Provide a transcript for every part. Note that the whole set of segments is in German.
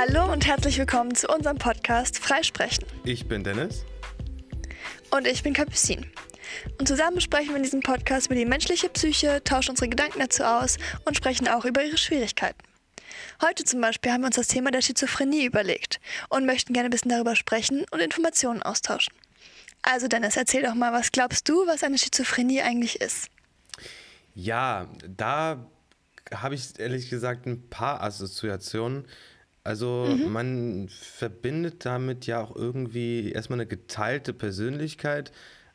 Hallo und herzlich willkommen zu unserem Podcast Freisprechen. Ich bin Dennis. Und ich bin Capucine. Und zusammen sprechen wir in diesem Podcast über die menschliche Psyche, tauschen unsere Gedanken dazu aus und sprechen auch über ihre Schwierigkeiten. Heute zum Beispiel haben wir uns das Thema der Schizophrenie überlegt und möchten gerne ein bisschen darüber sprechen und Informationen austauschen. Also Dennis, erzähl doch mal, was glaubst du, was eine Schizophrenie eigentlich ist? Ja, da habe ich ehrlich gesagt ein paar Assoziationen. Also mhm. man verbindet damit ja auch irgendwie erstmal eine geteilte Persönlichkeit,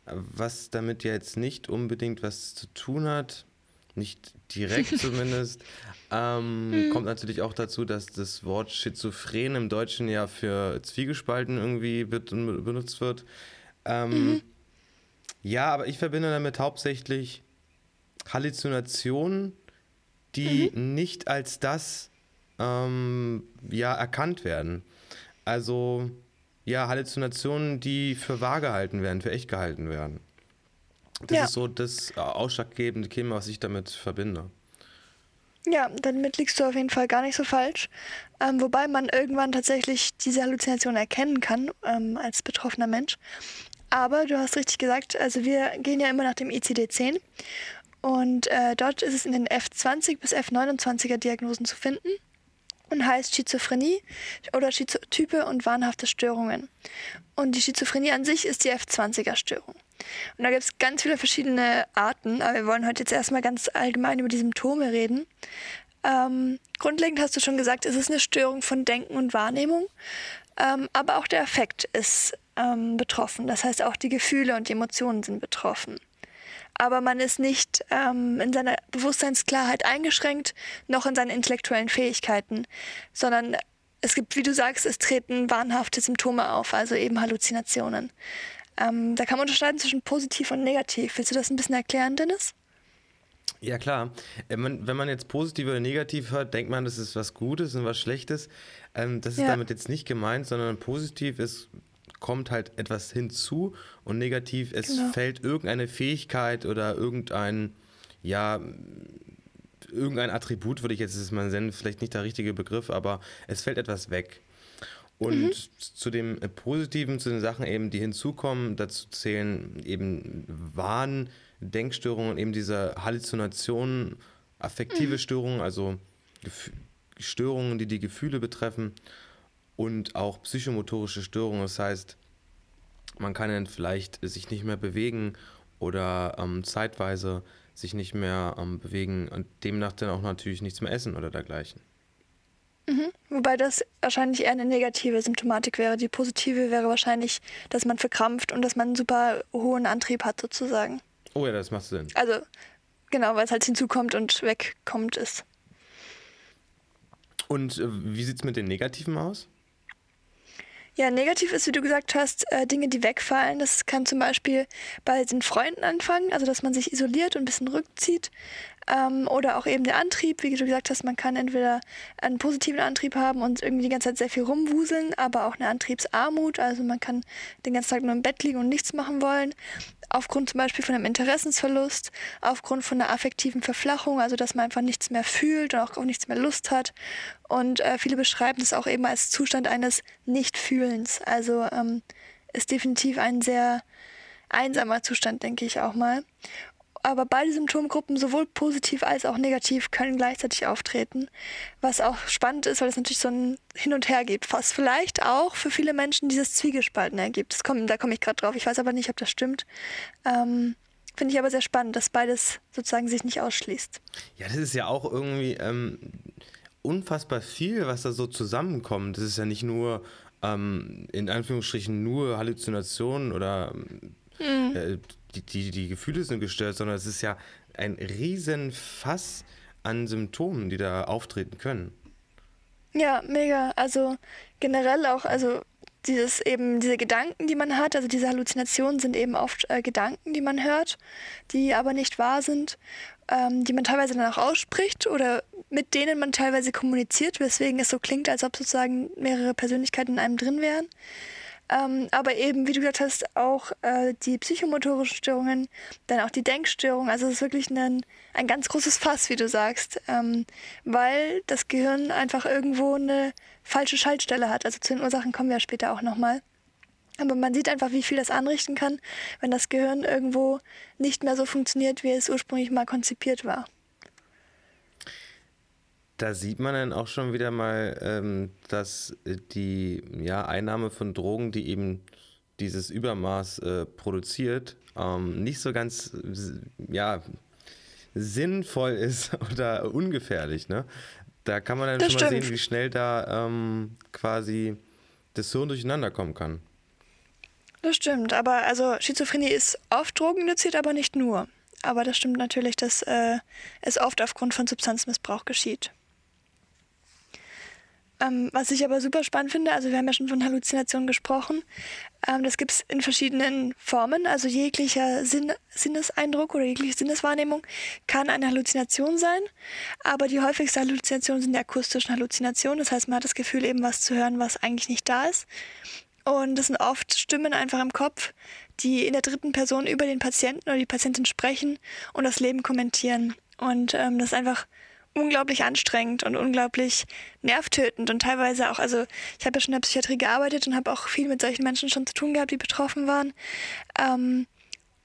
was damit ja jetzt nicht unbedingt was zu tun hat, nicht direkt zumindest. Ähm, mhm. Kommt natürlich auch dazu, dass das Wort Schizophren im Deutschen ja für Zwiegespalten irgendwie benutzt wird. Ähm, mhm. Ja, aber ich verbinde damit hauptsächlich Halluzinationen, die mhm. nicht als das ähm, ja, erkannt werden. Also ja, Halluzinationen, die für wahr gehalten werden, für echt gehalten werden. Das ja. ist so das ausschlaggebende Thema, was ich damit verbinde. Ja, damit liegst du auf jeden Fall gar nicht so falsch. Ähm, wobei man irgendwann tatsächlich diese Halluzination erkennen kann ähm, als betroffener Mensch. Aber du hast richtig gesagt, also wir gehen ja immer nach dem ICD-10 und äh, dort ist es in den F20 bis F29er Diagnosen zu finden und heißt Schizophrenie oder Schizotype und wahnhafte Störungen. Und die Schizophrenie an sich ist die F20er-Störung. Und da gibt es ganz viele verschiedene Arten, aber wir wollen heute jetzt erstmal ganz allgemein über die Symptome reden. Ähm, grundlegend hast du schon gesagt, es ist eine Störung von Denken und Wahrnehmung, ähm, aber auch der Affekt ist ähm, betroffen. Das heißt, auch die Gefühle und die Emotionen sind betroffen aber man ist nicht ähm, in seiner Bewusstseinsklarheit eingeschränkt, noch in seinen intellektuellen Fähigkeiten, sondern es gibt, wie du sagst, es treten wahnhafte Symptome auf, also eben Halluzinationen. Ähm, da kann man unterscheiden zwischen positiv und negativ. Willst du das ein bisschen erklären, Dennis? Ja, klar. Äh, wenn man jetzt positiv oder negativ hört, denkt man, das ist was Gutes und was Schlechtes. Ähm, das ist ja. damit jetzt nicht gemeint, sondern positiv ist kommt halt etwas hinzu und negativ, es genau. fällt irgendeine Fähigkeit oder irgendein, ja, irgendein Attribut, würde ich jetzt mal nennen, vielleicht nicht der richtige Begriff, aber es fällt etwas weg. Und mhm. zu dem Positiven, zu den Sachen eben, die hinzukommen, dazu zählen eben Wahn, Denkstörungen, eben diese Halluzinationen, affektive mhm. Störungen, also Gef Störungen, die die Gefühle betreffen und auch psychomotorische Störungen. Das heißt, man kann dann vielleicht sich nicht mehr bewegen oder ähm, zeitweise sich nicht mehr ähm, bewegen und demnach dann auch natürlich nichts mehr essen oder dergleichen. Mhm. Wobei das wahrscheinlich eher eine negative Symptomatik wäre. Die positive wäre wahrscheinlich, dass man verkrampft und dass man einen super hohen Antrieb hat sozusagen. Oh ja, das macht Sinn. Also genau, weil es halt hinzukommt und wegkommt ist. Und äh, wie sieht es mit den Negativen aus? Ja, negativ ist, wie du gesagt hast, äh, Dinge, die wegfallen. Das kann zum Beispiel bei den Freunden anfangen, also dass man sich isoliert und ein bisschen rückzieht. Ähm, oder auch eben der Antrieb, wie du gesagt hast, man kann entweder einen positiven Antrieb haben und irgendwie die ganze Zeit sehr viel rumwuseln, aber auch eine Antriebsarmut, also man kann den ganzen Tag nur im Bett liegen und nichts machen wollen aufgrund zum Beispiel von einem Interessensverlust, aufgrund von einer affektiven Verflachung, also dass man einfach nichts mehr fühlt und auch, auch nichts mehr Lust hat. Und äh, viele beschreiben das auch eben als Zustand eines Nichtfühlens. Also ähm, ist definitiv ein sehr einsamer Zustand, denke ich auch mal aber beide Symptomgruppen, sowohl positiv als auch negativ, können gleichzeitig auftreten. Was auch spannend ist, weil es natürlich so ein Hin und Her gibt, was vielleicht auch für viele Menschen dieses Zwiegespalten ergibt. Das kommt, da komme ich gerade drauf. Ich weiß aber nicht, ob das stimmt. Ähm, Finde ich aber sehr spannend, dass beides sozusagen sich nicht ausschließt. Ja, das ist ja auch irgendwie ähm, unfassbar viel, was da so zusammenkommt. Das ist ja nicht nur ähm, in Anführungsstrichen nur Halluzinationen oder hm. äh, die, die, die Gefühle sind gestört, sondern es ist ja ein Riesenfass an Symptomen, die da auftreten können. Ja, mega. Also generell auch, also dieses eben, diese Gedanken, die man hat, also diese Halluzinationen sind eben oft äh, Gedanken, die man hört, die aber nicht wahr sind, ähm, die man teilweise dann auch ausspricht oder mit denen man teilweise kommuniziert, weswegen es so klingt, als ob sozusagen mehrere Persönlichkeiten in einem drin wären. Ähm, aber eben, wie du gesagt hast, auch äh, die psychomotorischen Störungen, dann auch die Denkstörungen. Also es ist wirklich ein, ein ganz großes Fass, wie du sagst, ähm, weil das Gehirn einfach irgendwo eine falsche Schaltstelle hat. Also zu den Ursachen kommen wir ja später auch nochmal. Aber man sieht einfach, wie viel das anrichten kann, wenn das Gehirn irgendwo nicht mehr so funktioniert, wie es ursprünglich mal konzipiert war. Da sieht man dann auch schon wieder mal, ähm, dass die ja, Einnahme von Drogen, die eben dieses Übermaß äh, produziert, ähm, nicht so ganz ja, sinnvoll ist oder ungefährlich. Ne? Da kann man dann das schon stimmt. mal sehen, wie schnell da ähm, quasi das Hirn durcheinander kommen kann. Das stimmt, aber also Schizophrenie ist oft drogeninduziert, aber nicht nur. Aber das stimmt natürlich, dass äh, es oft aufgrund von Substanzmissbrauch geschieht. Ähm, was ich aber super spannend finde, also wir haben ja schon von Halluzinationen gesprochen, ähm, das gibt es in verschiedenen Formen, also jeglicher Sinn, Sinneseindruck oder jegliche Sinneswahrnehmung kann eine Halluzination sein, aber die häufigste Halluzination sind die akustischen Halluzinationen, das heißt man hat das Gefühl eben was zu hören, was eigentlich nicht da ist. Und das sind oft Stimmen einfach im Kopf, die in der dritten Person über den Patienten oder die Patientin sprechen und das Leben kommentieren. Und ähm, das ist einfach unglaublich anstrengend und unglaublich nervtötend und teilweise auch, also ich habe ja schon in der Psychiatrie gearbeitet und habe auch viel mit solchen Menschen schon zu tun gehabt, die betroffen waren. Ähm,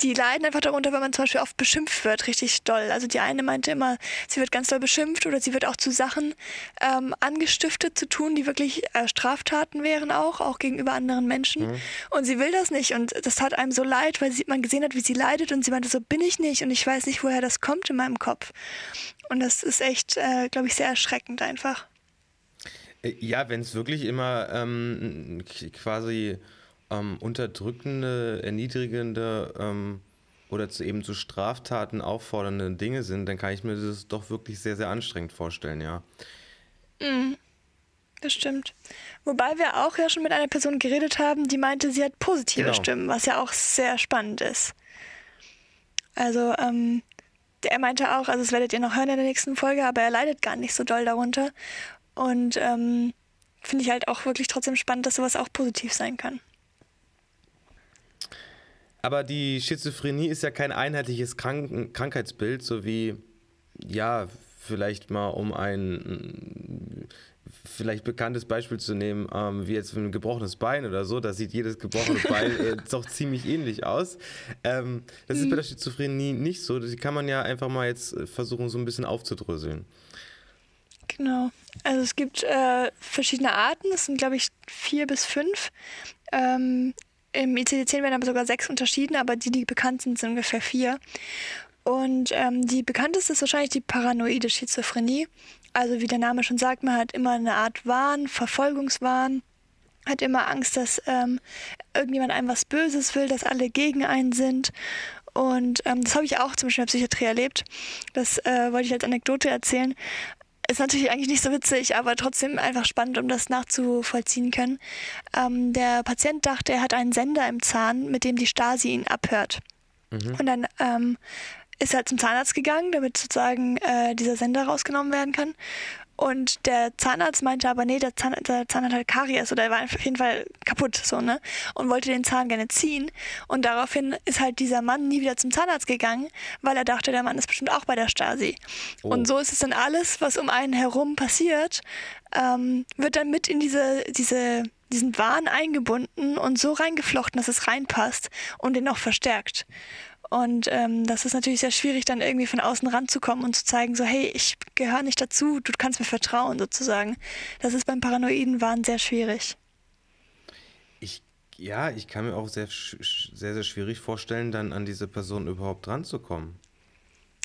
die leiden einfach darunter, wenn man zum Beispiel oft beschimpft wird, richtig doll. Also die eine meinte immer, sie wird ganz doll beschimpft oder sie wird auch zu Sachen ähm, angestiftet zu tun, die wirklich äh, Straftaten wären auch, auch gegenüber anderen Menschen. Mhm. Und sie will das nicht und das tat einem so leid, weil sie, man gesehen hat, wie sie leidet und sie meinte, so bin ich nicht und ich weiß nicht, woher das kommt in meinem Kopf. Und das ist echt, äh, glaube ich, sehr erschreckend einfach. Äh, ja, wenn es wirklich immer ähm, quasi ähm, unterdrückende, erniedrigende ähm, oder zu eben zu Straftaten auffordernde Dinge sind, dann kann ich mir das doch wirklich sehr, sehr anstrengend vorstellen, ja. Mhm. Das stimmt. Wobei wir auch ja schon mit einer Person geredet haben, die meinte, sie hat positive genau. Stimmen, was ja auch sehr spannend ist. Also, ähm, er meinte auch, also das werdet ihr noch hören in der nächsten Folge, aber er leidet gar nicht so doll darunter. Und ähm, finde ich halt auch wirklich trotzdem spannend, dass sowas auch positiv sein kann. Aber die Schizophrenie ist ja kein einheitliches Krank Krankheitsbild, so wie, ja, vielleicht mal um ein vielleicht bekanntes Beispiel zu nehmen, ähm, wie jetzt ein gebrochenes Bein oder so, da sieht jedes gebrochene Bein äh, doch ziemlich ähnlich aus. Ähm, das mhm. ist bei der Schizophrenie nicht so. Die kann man ja einfach mal jetzt äh, versuchen, so ein bisschen aufzudröseln. Genau. Also es gibt äh, verschiedene Arten, es sind glaube ich vier bis fünf. Ähm, Im ICD-10 werden aber sogar sechs unterschieden, aber die, die bekannt sind, sind ungefähr vier. Und ähm, die bekannteste ist wahrscheinlich die paranoide Schizophrenie. Also wie der Name schon sagt, man hat immer eine Art Wahn, Verfolgungswahn, hat immer Angst, dass ähm, irgendjemand einem was Böses will, dass alle gegen einen sind. Und ähm, das habe ich auch zum Beispiel in der Psychiatrie erlebt. Das äh, wollte ich als Anekdote erzählen. Ist natürlich eigentlich nicht so witzig, aber trotzdem einfach spannend, um das nachzuvollziehen können. Ähm, der Patient dachte, er hat einen Sender im Zahn, mit dem die Stasi ihn abhört. Mhm. Und dann ähm, ist halt zum Zahnarzt gegangen, damit sozusagen äh, dieser Sender rausgenommen werden kann. Und der Zahnarzt meinte aber, nee, der Zahn, der Zahn hat halt Karies oder er war auf jeden Fall kaputt, so, ne? Und wollte den Zahn gerne ziehen. Und daraufhin ist halt dieser Mann nie wieder zum Zahnarzt gegangen, weil er dachte, der Mann ist bestimmt auch bei der Stasi. Oh. Und so ist es dann alles, was um einen herum passiert, ähm, wird dann mit in diese, diese, diesen Wahn eingebunden und so reingeflochten, dass es reinpasst und den auch verstärkt. Und ähm, das ist natürlich sehr schwierig, dann irgendwie von außen ranzukommen und zu zeigen, so, hey, ich gehöre nicht dazu, du kannst mir vertrauen, sozusagen. Das ist beim paranoiden Wahn sehr schwierig. Ich, ja, ich kann mir auch sehr, sehr, sehr schwierig vorstellen, dann an diese Person überhaupt ranzukommen.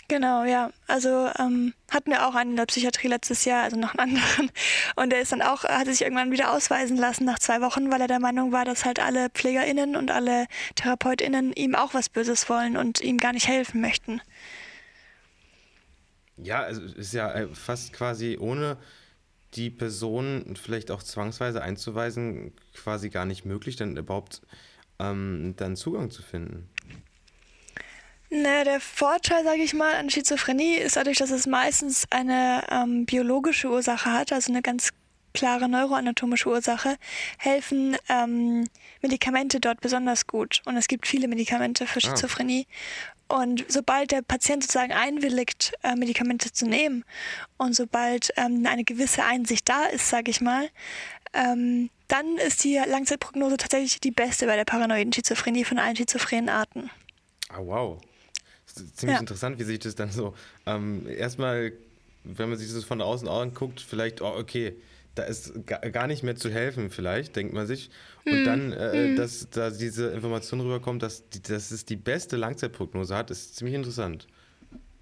Genau, ja. Also ähm, hatten wir auch einen in der Psychiatrie letztes Jahr, also noch einen anderen. Und der ist dann auch, hat sich irgendwann wieder ausweisen lassen nach zwei Wochen, weil er der Meinung war, dass halt alle PflegerInnen und alle TherapeutInnen ihm auch was Böses wollen und ihm gar nicht helfen möchten. Ja, also ist ja äh, fast quasi ohne die Person vielleicht auch zwangsweise einzuweisen, quasi gar nicht möglich, dann überhaupt ähm, dann Zugang zu finden. Ne, der Vorteil, sage ich mal, an Schizophrenie ist dadurch, dass es meistens eine ähm, biologische Ursache hat, also eine ganz klare neuroanatomische Ursache, helfen ähm, Medikamente dort besonders gut. Und es gibt viele Medikamente für ah. Schizophrenie. Ah. Und sobald der Patient sozusagen einwilligt, äh, Medikamente zu nehmen und sobald ähm, eine gewisse Einsicht da ist, sage ich mal, ähm, dann ist die Langzeitprognose tatsächlich die beste bei der paranoiden Schizophrenie von allen schizophrenen Arten. Ah, wow. Ziemlich ja. interessant, wie sich das dann so ähm, erstmal wenn man sich das von außen anguckt, vielleicht, oh, okay, da ist gar nicht mehr zu helfen, vielleicht, denkt man sich. Und hm. dann, äh, hm. dass da diese Information rüberkommt, dass, die, dass es die beste Langzeitprognose hat, ist ziemlich interessant.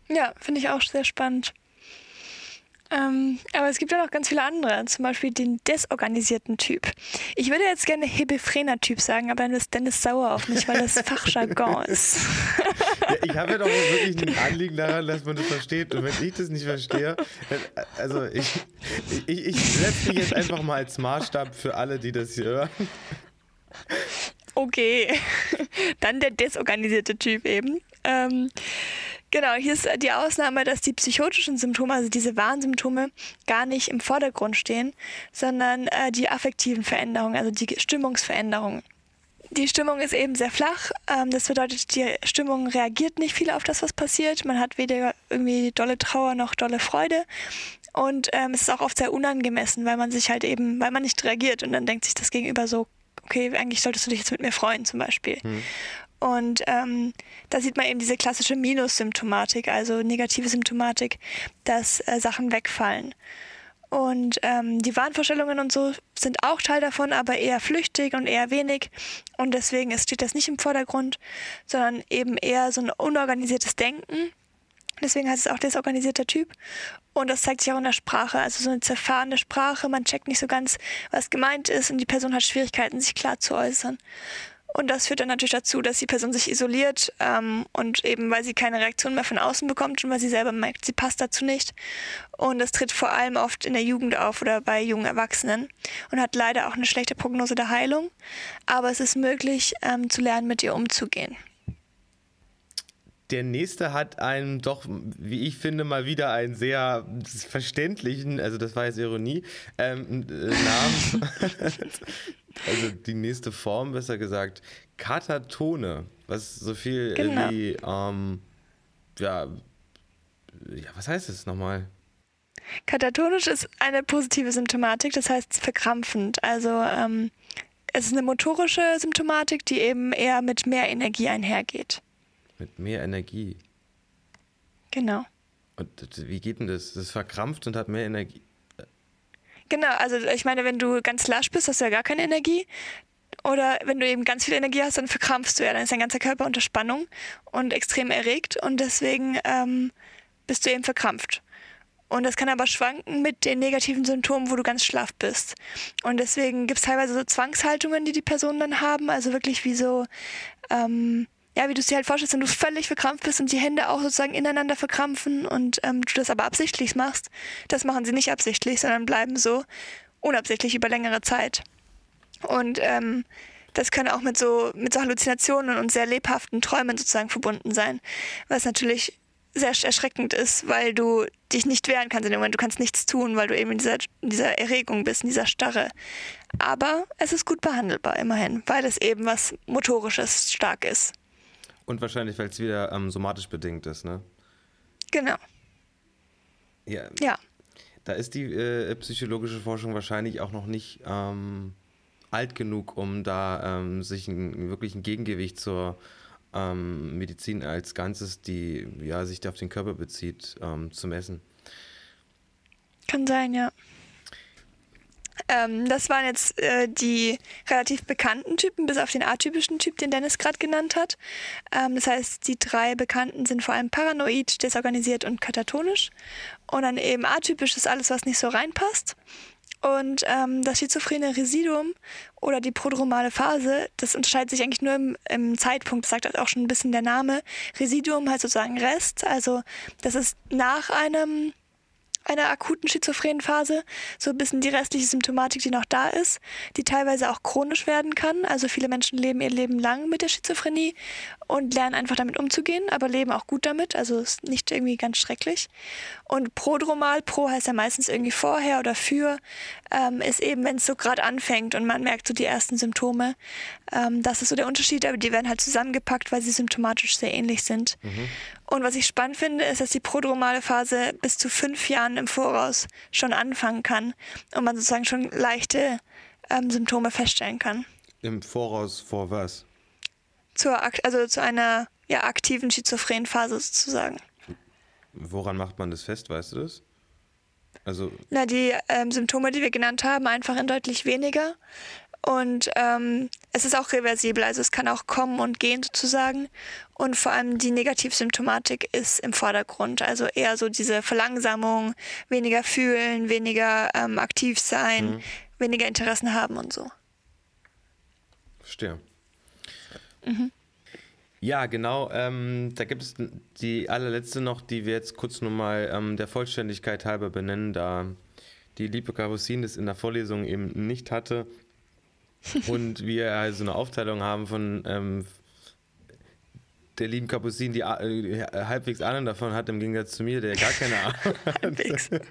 Ja, finde ich auch sehr spannend. Ähm, aber es gibt ja noch ganz viele andere, zum Beispiel den desorganisierten Typ. Ich würde jetzt gerne Hebephrena-Typ sagen, aber dann ist Dennis sauer auf mich, weil das Fachjargon ist. Ja, ich habe ja doch wirklich ein Anliegen daran, dass man das versteht. Und wenn ich das nicht verstehe, also ich, ich, ich setze mich jetzt einfach mal als Maßstab für alle, die das hier hören. Okay, dann der desorganisierte Typ eben. Ähm, Genau, hier ist die Ausnahme, dass die psychotischen Symptome, also diese Warnsymptome, gar nicht im Vordergrund stehen, sondern äh, die affektiven Veränderungen, also die Stimmungsveränderungen. Die Stimmung ist eben sehr flach. Ähm, das bedeutet, die Stimmung reagiert nicht viel auf das, was passiert. Man hat weder irgendwie dolle Trauer noch dolle Freude. Und ähm, es ist auch oft sehr unangemessen, weil man sich halt eben, weil man nicht reagiert und dann denkt sich das Gegenüber so, okay, eigentlich solltest du dich jetzt mit mir freuen zum Beispiel. Hm. Und ähm, da sieht man eben diese klassische Minus-Symptomatik, also negative Symptomatik, dass äh, Sachen wegfallen. Und ähm, die Wahnvorstellungen und so sind auch Teil davon, aber eher flüchtig und eher wenig. Und deswegen steht das nicht im Vordergrund, sondern eben eher so ein unorganisiertes Denken. Deswegen heißt es auch desorganisierter Typ. Und das zeigt sich auch in der Sprache, also so eine zerfahrene Sprache. Man checkt nicht so ganz, was gemeint ist und die Person hat Schwierigkeiten, sich klar zu äußern. Und das führt dann natürlich dazu, dass die Person sich isoliert ähm, und eben, weil sie keine Reaktion mehr von außen bekommt und weil sie selber merkt, sie passt dazu nicht. Und das tritt vor allem oft in der Jugend auf oder bei jungen Erwachsenen und hat leider auch eine schlechte Prognose der Heilung. Aber es ist möglich, ähm, zu lernen, mit ihr umzugehen. Der nächste hat einen doch, wie ich finde, mal wieder einen sehr verständlichen, also das war jetzt Ironie, ähm, äh, Namen. also die nächste Form, besser gesagt, Katatone, was so viel genau. wie, ähm, ja, ja, was heißt das nochmal? Katatonisch ist eine positive Symptomatik, das heißt verkrampfend. Also ähm, es ist eine motorische Symptomatik, die eben eher mit mehr Energie einhergeht. Mit mehr Energie? Genau. Und wie geht denn das? Das ist verkrampft und hat mehr Energie. Genau, also ich meine, wenn du ganz lasch bist, hast du ja gar keine Energie. Oder wenn du eben ganz viel Energie hast, dann verkrampfst du ja. Dann ist dein ganzer Körper unter Spannung und extrem erregt und deswegen ähm, bist du eben verkrampft. Und das kann aber schwanken mit den negativen Symptomen, wo du ganz schlaff bist. Und deswegen gibt es teilweise so Zwangshaltungen, die die Personen dann haben. Also wirklich wie so ähm, ja, wie du es dir halt vorstellst, wenn du völlig verkrampft bist und die Hände auch sozusagen ineinander verkrampfen und ähm, du das aber absichtlich machst, das machen sie nicht absichtlich, sondern bleiben so unabsichtlich über längere Zeit. Und ähm, das kann auch mit so, mit so Halluzinationen und sehr lebhaften Träumen sozusagen verbunden sein, was natürlich sehr erschreckend ist, weil du dich nicht wehren kannst in dem Moment. Du kannst nichts tun, weil du eben in dieser, in dieser Erregung bist, in dieser Starre. Aber es ist gut behandelbar immerhin, weil es eben was Motorisches stark ist. Und wahrscheinlich, weil es wieder ähm, somatisch bedingt ist, ne? Genau. Ja. ja. Da ist die äh, psychologische Forschung wahrscheinlich auch noch nicht ähm, alt genug, um da ähm, sich ein, wirklich ein Gegengewicht zur ähm, Medizin als Ganzes, die ja, sich auf den Körper bezieht, ähm, zu messen. Kann sein, ja. Ähm, das waren jetzt äh, die relativ bekannten Typen, bis auf den atypischen Typ, den Dennis gerade genannt hat. Ähm, das heißt, die drei bekannten sind vor allem paranoid, desorganisiert und katatonisch. Und dann eben atypisch ist alles, was nicht so reinpasst. Und ähm, das schizophrene Residuum oder die prodromale Phase, das unterscheidet sich eigentlich nur im, im, Zeitpunkt, das sagt auch schon ein bisschen der Name. Residuum heißt sozusagen Rest, also das ist nach einem einer akuten schizophrenen Phase, so ein bisschen die restliche Symptomatik, die noch da ist, die teilweise auch chronisch werden kann. Also viele Menschen leben ihr Leben lang mit der Schizophrenie und lernen einfach damit umzugehen, aber leben auch gut damit, also ist nicht irgendwie ganz schrecklich. Und prodromal, pro heißt ja meistens irgendwie vorher oder für, ähm, ist eben, wenn es so gerade anfängt und man merkt so die ersten Symptome. Ähm, das ist so der Unterschied, aber die werden halt zusammengepackt, weil sie symptomatisch sehr ähnlich sind. Mhm. Und was ich spannend finde, ist, dass die prodromale Phase bis zu fünf Jahren im Voraus schon anfangen kann und man sozusagen schon leichte ähm, Symptome feststellen kann. Im Voraus vor was? Zur, also zu einer ja, aktiven schizophrenen Phase sozusagen. Woran macht man das fest, weißt du das? Also Na, die ähm, Symptome, die wir genannt haben, einfach in deutlich weniger. Und ähm, es ist auch reversibel, also es kann auch kommen und gehen sozusagen. Und vor allem die Negativsymptomatik ist im Vordergrund. Also eher so diese Verlangsamung, weniger fühlen, weniger ähm, aktiv sein, mhm. weniger Interessen haben und so. Verstehe. Mhm. Ja, genau. Ähm, da gibt es die allerletzte noch, die wir jetzt kurz nochmal ähm, der Vollständigkeit halber benennen, da die liebe Karosin das in der Vorlesung eben nicht hatte und wir also eine Aufteilung haben von ähm, der lieben Kapusin, die äh, halbwegs Ahnung davon hat, im Gegensatz zu mir, der gar keine Ahnung hat.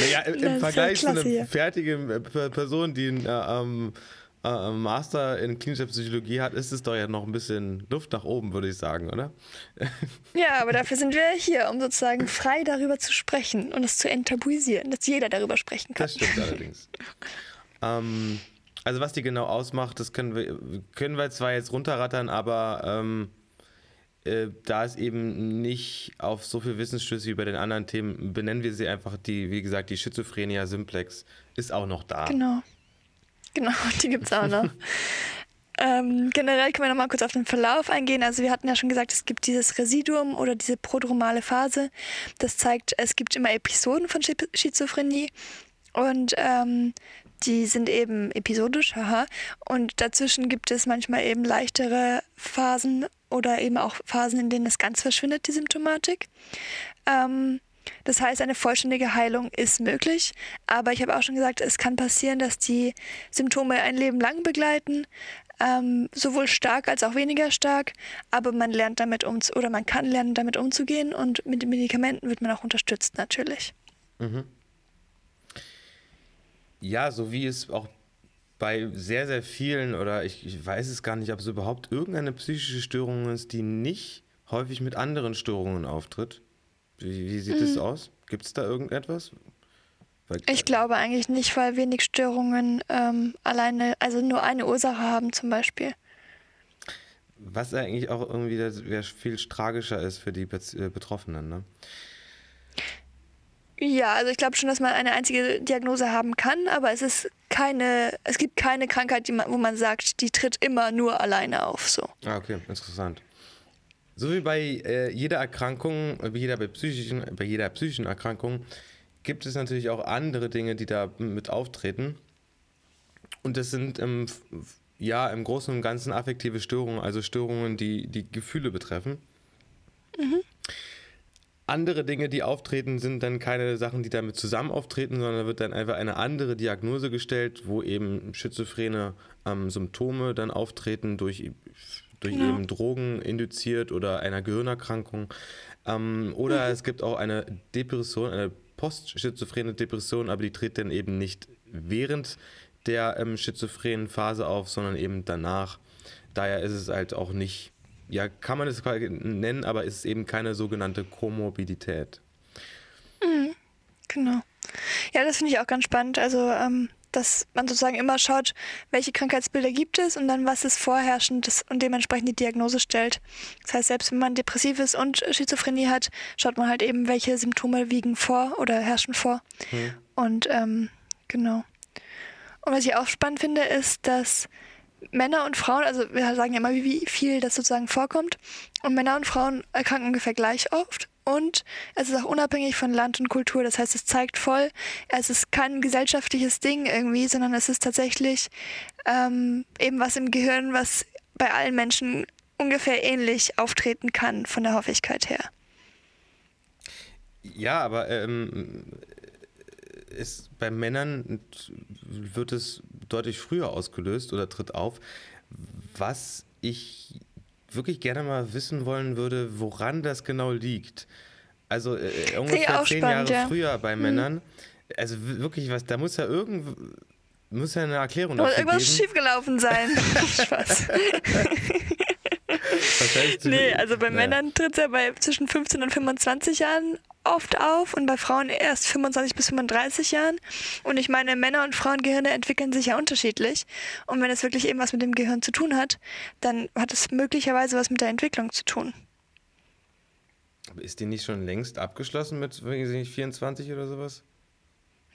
Naja, im, im Vergleich zu einer fertigen äh, Person, die äh, ähm, äh, Master in klinischer Psychologie hat, ist es doch ja noch ein bisschen Luft nach oben, würde ich sagen, oder? ja, aber dafür sind wir hier, um sozusagen frei darüber zu sprechen und es zu enttabuisieren, dass jeder darüber sprechen kann. Das stimmt allerdings. ähm, also was die genau ausmacht, das können wir, können wir zwar jetzt runterrattern, aber ähm, äh, da es eben nicht auf so viel Wissensstöße wie bei den anderen Themen, benennen wir sie einfach die, wie gesagt, die Schizophrenia simplex ist auch noch da. Genau. Genau, die gibt es auch noch. ähm, generell können wir nochmal kurz auf den Verlauf eingehen. Also wir hatten ja schon gesagt, es gibt dieses Residuum oder diese prodromale Phase. Das zeigt, es gibt immer Episoden von Schizophrenie. Und ähm, die sind eben episodisch, haha. Und dazwischen gibt es manchmal eben leichtere Phasen oder eben auch Phasen, in denen es ganz verschwindet, die Symptomatik. Ähm, das heißt, eine vollständige Heilung ist möglich, aber ich habe auch schon gesagt, es kann passieren, dass die Symptome ein Leben lang begleiten, ähm, sowohl stark als auch weniger stark, aber man lernt damit um oder man kann lernen, damit umzugehen und mit den Medikamenten wird man auch unterstützt natürlich. Mhm. Ja, so wie es auch bei sehr, sehr vielen, oder ich, ich weiß es gar nicht, ob es überhaupt irgendeine psychische Störung ist, die nicht häufig mit anderen Störungen auftritt. Wie, wie sieht es mhm. aus? Gibt es da irgendetwas? Weil, ich glaube eigentlich nicht, weil wenig Störungen ähm, alleine, also nur eine Ursache haben zum Beispiel. Was eigentlich auch irgendwie viel tragischer ist für die äh, Betroffenen, ne? Ja, also ich glaube schon, dass man eine einzige Diagnose haben kann, aber es ist keine, es gibt keine Krankheit, man, wo man sagt, die tritt immer nur alleine auf. So. Ah, okay, interessant. So wie bei äh, jeder Erkrankung, bei jeder, bei, psychischen, bei jeder psychischen Erkrankung, gibt es natürlich auch andere Dinge, die da mit auftreten. Und das sind im, ja, im Großen und Ganzen affektive Störungen, also Störungen, die die Gefühle betreffen. Mhm. Andere Dinge, die auftreten, sind dann keine Sachen, die damit zusammen auftreten, sondern wird dann einfach eine andere Diagnose gestellt, wo eben schizophrene ähm, Symptome dann auftreten durch, durch genau. eben Drogen induziert oder einer Gehirnerkrankung. Ähm, oder mhm. es gibt auch eine Depression, eine postschizophrene Depression, aber die tritt dann eben nicht während der ähm, schizophrenen Phase auf, sondern eben danach. Daher ist es halt auch nicht ja, kann man es nennen, aber ist eben keine sogenannte Komorbidität. Mhm, genau. Ja, das finde ich auch ganz spannend. Also, ähm, dass man sozusagen immer schaut, welche Krankheitsbilder gibt es und dann was ist vorherrschend und dementsprechend die Diagnose stellt. Das heißt, selbst wenn man depressiv ist und Schizophrenie hat, schaut man halt eben, welche Symptome wiegen vor oder herrschen vor. Hm. Und ähm, genau. Und was ich auch spannend finde, ist, dass Männer und Frauen, also wir sagen ja immer, wie viel das sozusagen vorkommt. Und Männer und Frauen erkranken ungefähr gleich oft. Und es ist auch unabhängig von Land und Kultur. Das heißt, es zeigt voll, es ist kein gesellschaftliches Ding irgendwie, sondern es ist tatsächlich ähm, eben was im Gehirn, was bei allen Menschen ungefähr ähnlich auftreten kann von der Häufigkeit her. Ja, aber ähm, ist, bei Männern wird es deutlich früher ausgelöst oder tritt auf. Was ich wirklich gerne mal wissen wollen würde, woran das genau liegt. Also äh, ungefähr zehn spannend, Jahre ja. früher bei hm. Männern. Also wirklich was, da muss ja irgend muss ja eine Erklärung dafür irgendwas geben. schiefgelaufen sein. Spaß. nee, also bei ja. Männern tritt es ja bei zwischen 15 und 25 Jahren oft auf und bei Frauen erst 25 bis 35 Jahren. Und ich meine, Männer- und Frauengehirne entwickeln sich ja unterschiedlich. Und wenn es wirklich eben was mit dem Gehirn zu tun hat, dann hat es möglicherweise was mit der Entwicklung zu tun. Aber ist die nicht schon längst abgeschlossen mit weiß nicht, 24 oder sowas?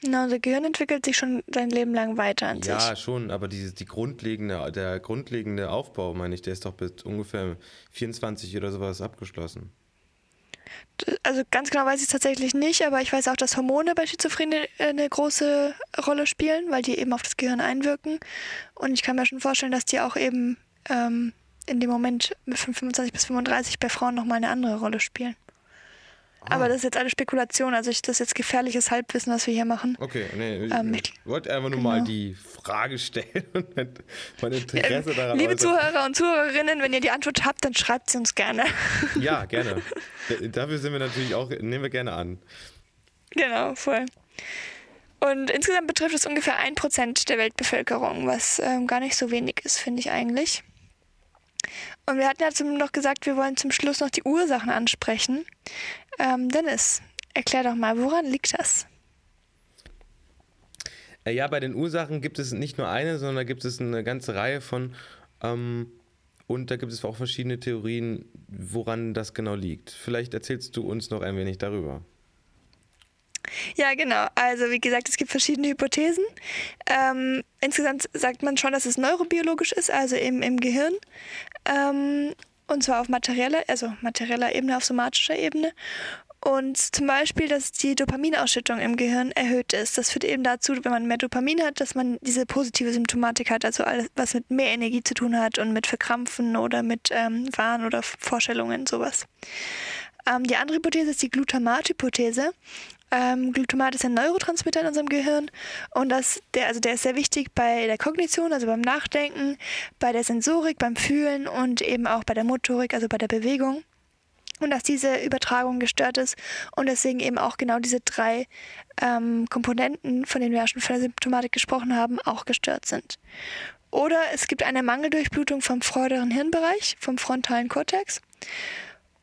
Na, unser Gehirn entwickelt sich schon sein Leben lang weiter an ja, sich. Ja, schon, aber die, die grundlegende, der grundlegende Aufbau, meine ich, der ist doch bis ungefähr 24 oder sowas abgeschlossen. Also ganz genau weiß ich es tatsächlich nicht, aber ich weiß auch, dass Hormone bei Schizophrenie eine große Rolle spielen, weil die eben auf das Gehirn einwirken. Und ich kann mir schon vorstellen, dass die auch eben ähm, in dem Moment mit 25 bis 35 bei Frauen nochmal eine andere Rolle spielen. Aber das ist jetzt eine Spekulation, also ich, das ist jetzt gefährliches Halbwissen, was wir hier machen. Okay, nee, ähm, ich wollte einfach nur genau. mal die Frage stellen und mein Interesse ähm, daran. Liebe Zuhörer und Zuhörerinnen, wenn ihr die Antwort habt, dann schreibt sie uns gerne. Ja, gerne. Dafür sind wir natürlich auch, nehmen wir gerne an. Genau, voll. Und insgesamt betrifft es ungefähr ein Prozent der Weltbevölkerung, was ähm, gar nicht so wenig ist, finde ich eigentlich. Und wir hatten ja noch gesagt, wir wollen zum Schluss noch die Ursachen ansprechen. Ähm, Dennis, erklär doch mal, woran liegt das? Äh, ja, bei den Ursachen gibt es nicht nur eine, sondern da gibt es eine ganze Reihe von. Ähm, und da gibt es auch verschiedene Theorien, woran das genau liegt. Vielleicht erzählst du uns noch ein wenig darüber. Ja, genau. Also wie gesagt, es gibt verschiedene Hypothesen. Ähm, insgesamt sagt man schon, dass es neurobiologisch ist, also eben im Gehirn. Ähm, und zwar auf materieller, also materieller Ebene, auf somatischer Ebene. Und zum Beispiel, dass die Dopaminausschüttung im Gehirn erhöht ist. Das führt eben dazu, wenn man mehr Dopamin hat, dass man diese positive Symptomatik hat, also alles, was mit mehr Energie zu tun hat und mit Verkrampfen oder mit ähm, Wahn oder Vorstellungen, sowas. Ähm, die andere Hypothese ist die Glutamat-Hypothese. Ähm, Glutamat ist ein Neurotransmitter in unserem Gehirn und das, der, also der ist sehr wichtig bei der Kognition, also beim Nachdenken, bei der Sensorik, beim Fühlen und eben auch bei der Motorik, also bei der Bewegung. Und dass diese Übertragung gestört ist und deswegen eben auch genau diese drei ähm, Komponenten, von denen wir ja schon von der Symptomatik gesprochen haben, auch gestört sind. Oder es gibt eine Mangeldurchblutung vom vorderen Hirnbereich, vom frontalen Kortex.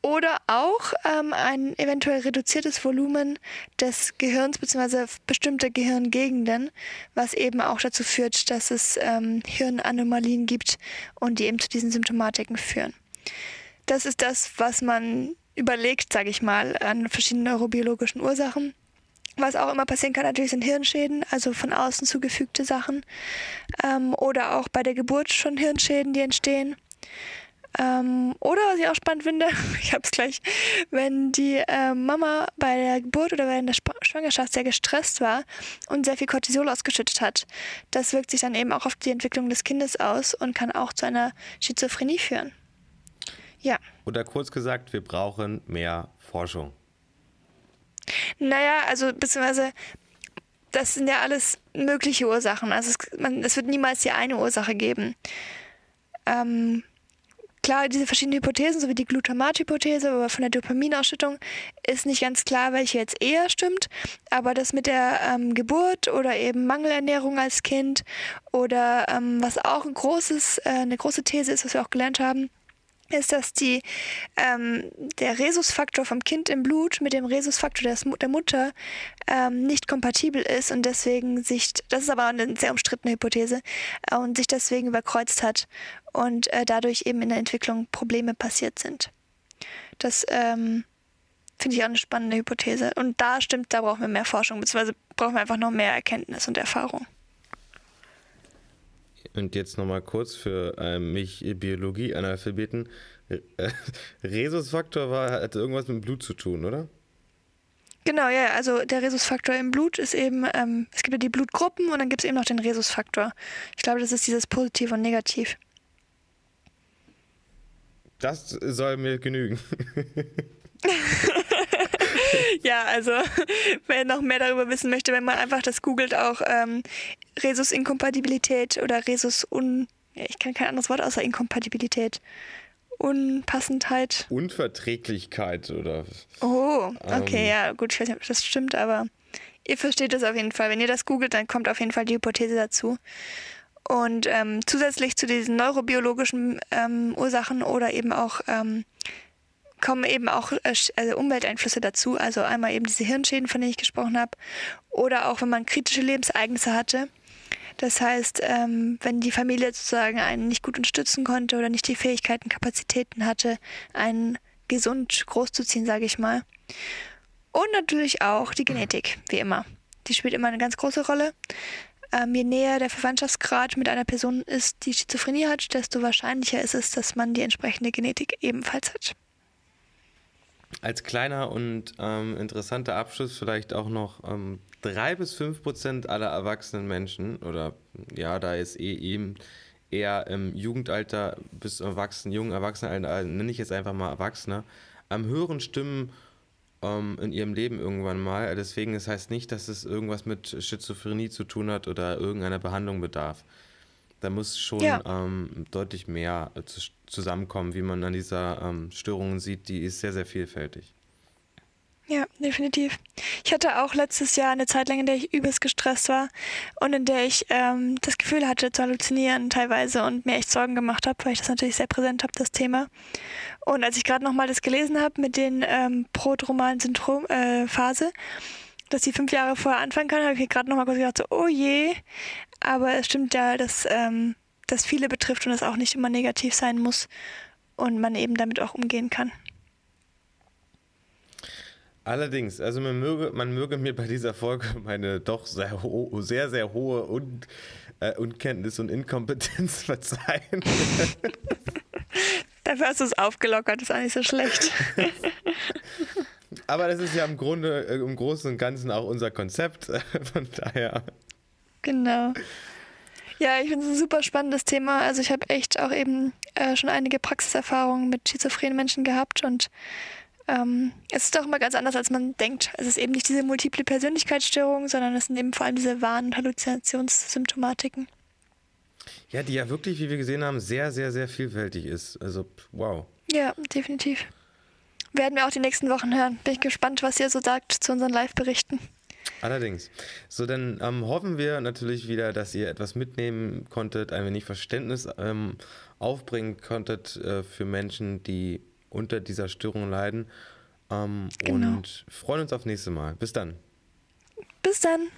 Oder auch ähm, ein eventuell reduziertes Volumen des Gehirns bzw. bestimmte Gehirngegenden, was eben auch dazu führt, dass es ähm, Hirnanomalien gibt und die eben zu diesen Symptomatiken führen. Das ist das, was man überlegt, sage ich mal, an verschiedenen neurobiologischen Ursachen. Was auch immer passieren kann, natürlich sind Hirnschäden, also von außen zugefügte Sachen. Ähm, oder auch bei der Geburt schon Hirnschäden, die entstehen. Ähm, oder was ich auch spannend finde, ich habe es gleich, wenn die äh, Mama bei der Geburt oder während der Sp Schwangerschaft sehr gestresst war und sehr viel Cortisol ausgeschüttet hat. Das wirkt sich dann eben auch auf die Entwicklung des Kindes aus und kann auch zu einer Schizophrenie führen. Ja. Oder kurz gesagt, wir brauchen mehr Forschung. Naja, also beziehungsweise das sind ja alles mögliche Ursachen. Also es, man, es wird niemals die eine Ursache geben. Ähm, Klar, diese verschiedenen Hypothesen, so wie die Glutamat-Hypothese, aber von der Dopaminausschüttung ist nicht ganz klar, welche jetzt eher stimmt. Aber das mit der ähm, Geburt oder eben Mangelernährung als Kind oder ähm, was auch ein großes, äh, eine große These ist, was wir auch gelernt haben, ist, dass die, ähm, der Rhesusfaktor vom Kind im Blut mit dem Rhesusfaktor des, der Mutter ähm, nicht kompatibel ist und deswegen sich, das ist aber eine sehr umstrittene Hypothese, äh, und sich deswegen überkreuzt hat und äh, dadurch eben in der Entwicklung Probleme passiert sind. Das ähm, finde ich auch eine spannende Hypothese. Und da stimmt, da brauchen wir mehr Forschung, beziehungsweise brauchen wir einfach noch mehr Erkenntnis und Erfahrung. Und jetzt nochmal kurz für äh, mich Biologie-Analphabeten. Äh, Rhesusfaktor war, hat irgendwas mit Blut zu tun, oder? Genau, ja, also der Rhesusfaktor im Blut ist eben, ähm, es gibt ja die Blutgruppen und dann gibt es eben noch den Rhesusfaktor. Ich glaube, das ist dieses Positiv und Negativ. Das soll mir genügen. ja, also wer noch mehr darüber wissen möchte, wenn man einfach das googelt, auch ähm, Resus-Inkompatibilität oder Resus-Un... Ich kann kein anderes Wort außer Inkompatibilität. Unpassendheit. Unverträglichkeit oder. Oh, okay, ähm, ja, gut, ich weiß nicht, ob das stimmt, aber ihr versteht das auf jeden Fall. Wenn ihr das googelt, dann kommt auf jeden Fall die Hypothese dazu. Und ähm, zusätzlich zu diesen neurobiologischen ähm, Ursachen oder eben auch ähm, kommen eben auch äh, also Umwelteinflüsse dazu. Also einmal eben diese Hirnschäden, von denen ich gesprochen habe, oder auch wenn man kritische Lebensereignisse hatte. Das heißt, ähm, wenn die Familie sozusagen einen nicht gut unterstützen konnte oder nicht die Fähigkeiten, Kapazitäten hatte, einen gesund großzuziehen, sage ich mal. Und natürlich auch die Genetik, wie immer. Die spielt immer eine ganz große Rolle. Ähm, je näher der Verwandtschaftsgrad mit einer Person ist, die Schizophrenie hat, desto wahrscheinlicher ist es, dass man die entsprechende Genetik ebenfalls hat. Als kleiner und ähm, interessanter Abschluss vielleicht auch noch ähm, drei bis fünf Prozent aller erwachsenen Menschen oder ja, da ist eh eben eher im Jugendalter bis Erwachsenen, jungen Erwachsenenalter, nenne ich jetzt einfach mal Erwachsene, am höheren Stimmen ähm, in ihrem Leben irgendwann mal. Deswegen, das heißt nicht, dass es irgendwas mit Schizophrenie zu tun hat oder irgendeiner Behandlung bedarf. Da muss schon ja. ähm, deutlich mehr zu, zusammenkommen, wie man an dieser ähm, Störung sieht. Die ist sehr, sehr vielfältig. Ja, definitiv. Ich hatte auch letztes Jahr eine Zeit lang, in der ich übelst gestresst war und in der ich ähm, das Gefühl hatte zu halluzinieren teilweise und mir echt Sorgen gemacht habe, weil ich das natürlich sehr präsent habe, das Thema. Und als ich gerade nochmal das gelesen habe mit den ähm, prodromalen Syndrom-Phase, äh, dass sie fünf Jahre vorher anfangen kann, habe ich mir gerade nochmal kurz gedacht, so, oh je. Aber es stimmt ja, dass ähm, das viele betrifft und es auch nicht immer negativ sein muss und man eben damit auch umgehen kann. Allerdings, also man möge, man möge mir bei dieser Folge meine doch sehr, sehr, sehr hohe Un äh, Unkenntnis und Inkompetenz verzeihen. Dafür hast du es aufgelockert, ist auch nicht so schlecht. Aber das ist ja im Grunde, äh, im Großen und Ganzen auch unser Konzept. Von daher. Genau. Ja, ich finde es ein super spannendes Thema. Also ich habe echt auch eben äh, schon einige Praxiserfahrungen mit schizophrenen Menschen gehabt und ähm, es ist doch immer ganz anders, als man denkt. Es ist eben nicht diese multiple Persönlichkeitsstörung, sondern es sind eben vor allem diese Wahn- und Halluzinationssymptomatiken. Ja, die ja wirklich, wie wir gesehen haben, sehr, sehr, sehr vielfältig ist. Also, wow. Ja, definitiv. Werden wir auch die nächsten Wochen hören. Bin ich gespannt, was ihr so sagt zu unseren Live-Berichten. Allerdings. So, dann ähm, hoffen wir natürlich wieder, dass ihr etwas mitnehmen konntet, ein wenig Verständnis ähm, aufbringen konntet äh, für Menschen, die unter dieser Störung leiden. Ähm, genau. Und freuen uns auf nächste Mal. Bis dann. Bis dann.